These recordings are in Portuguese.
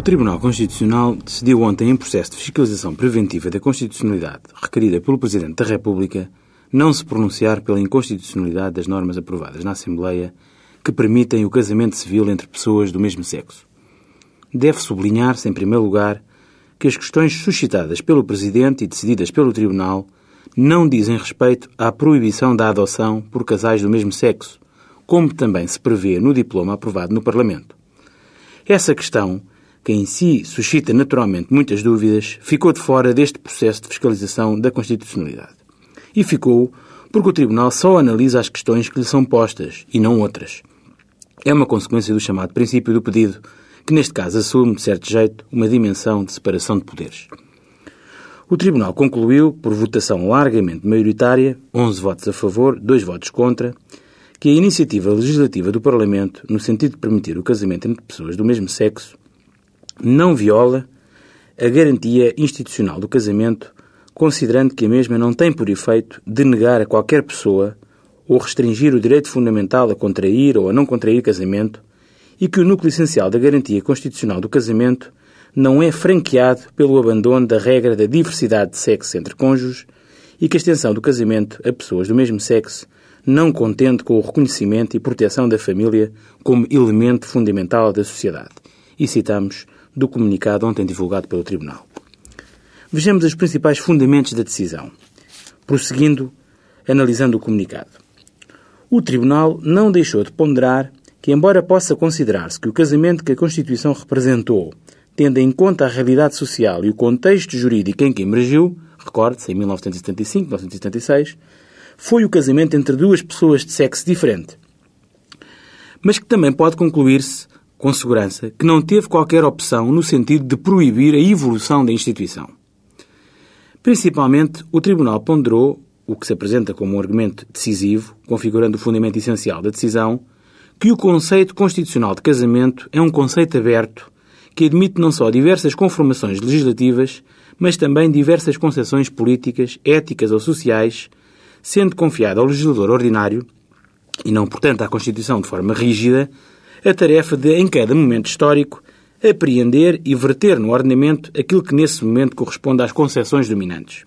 O Tribunal Constitucional decidiu ontem, em processo de fiscalização preventiva da constitucionalidade requerida pelo Presidente da República, não se pronunciar pela inconstitucionalidade das normas aprovadas na Assembleia que permitem o casamento civil entre pessoas do mesmo sexo. Deve sublinhar-se, em primeiro lugar, que as questões suscitadas pelo Presidente e decididas pelo Tribunal não dizem respeito à proibição da adoção por casais do mesmo sexo, como também se prevê no diploma aprovado no Parlamento. Essa questão que em si suscita naturalmente muitas dúvidas, ficou de fora deste processo de fiscalização da constitucionalidade. E ficou porque o Tribunal só analisa as questões que lhe são postas e não outras. É uma consequência do chamado princípio do pedido, que neste caso assume, de certo jeito, uma dimensão de separação de poderes. O Tribunal concluiu, por votação largamente maioritária, 11 votos a favor, 2 votos contra, que a iniciativa legislativa do Parlamento, no sentido de permitir o casamento entre pessoas do mesmo sexo, não viola a garantia institucional do casamento, considerando que a mesma não tem por efeito denegar a qualquer pessoa ou restringir o direito fundamental a contrair ou a não contrair casamento e que o núcleo essencial da garantia constitucional do casamento não é franqueado pelo abandono da regra da diversidade de sexo entre cônjuges e que a extensão do casamento a pessoas do mesmo sexo não contente com o reconhecimento e proteção da família como elemento fundamental da sociedade. E citamos do comunicado ontem divulgado pelo Tribunal. Vejamos os principais fundamentos da decisão, prosseguindo, analisando o comunicado. O Tribunal não deixou de ponderar que, embora possa considerar-se que o casamento que a Constituição representou, tendo em conta a realidade social e o contexto jurídico em que emergiu, recorde-se, em 1975, 1976, foi o casamento entre duas pessoas de sexo diferente, mas que também pode concluir-se com segurança, que não teve qualquer opção no sentido de proibir a evolução da instituição. Principalmente, o Tribunal ponderou, o que se apresenta como um argumento decisivo, configurando o fundamento essencial da decisão, que o conceito constitucional de casamento é um conceito aberto que admite não só diversas conformações legislativas, mas também diversas concessões políticas, éticas ou sociais, sendo confiado ao legislador ordinário, e não, portanto, à Constituição de forma rígida, a tarefa de, em cada momento histórico, apreender e verter no ordenamento aquilo que nesse momento corresponde às concepções dominantes.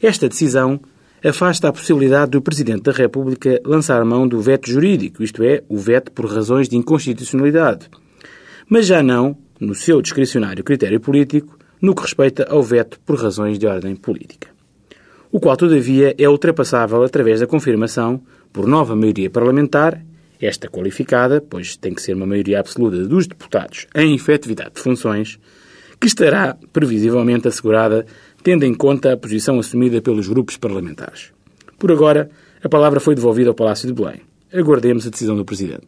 Esta decisão afasta a possibilidade do Presidente da República lançar mão do veto jurídico, isto é, o veto por razões de inconstitucionalidade, mas já não, no seu discricionário critério político, no que respeita ao veto por razões de ordem política. O qual, todavia, é ultrapassável através da confirmação, por nova maioria parlamentar, esta qualificada, pois tem que ser uma maioria absoluta dos deputados em efetividade de funções, que estará previsivelmente assegurada tendo em conta a posição assumida pelos grupos parlamentares. Por agora, a palavra foi devolvida ao Palácio de Belém. Aguardemos a decisão do Presidente.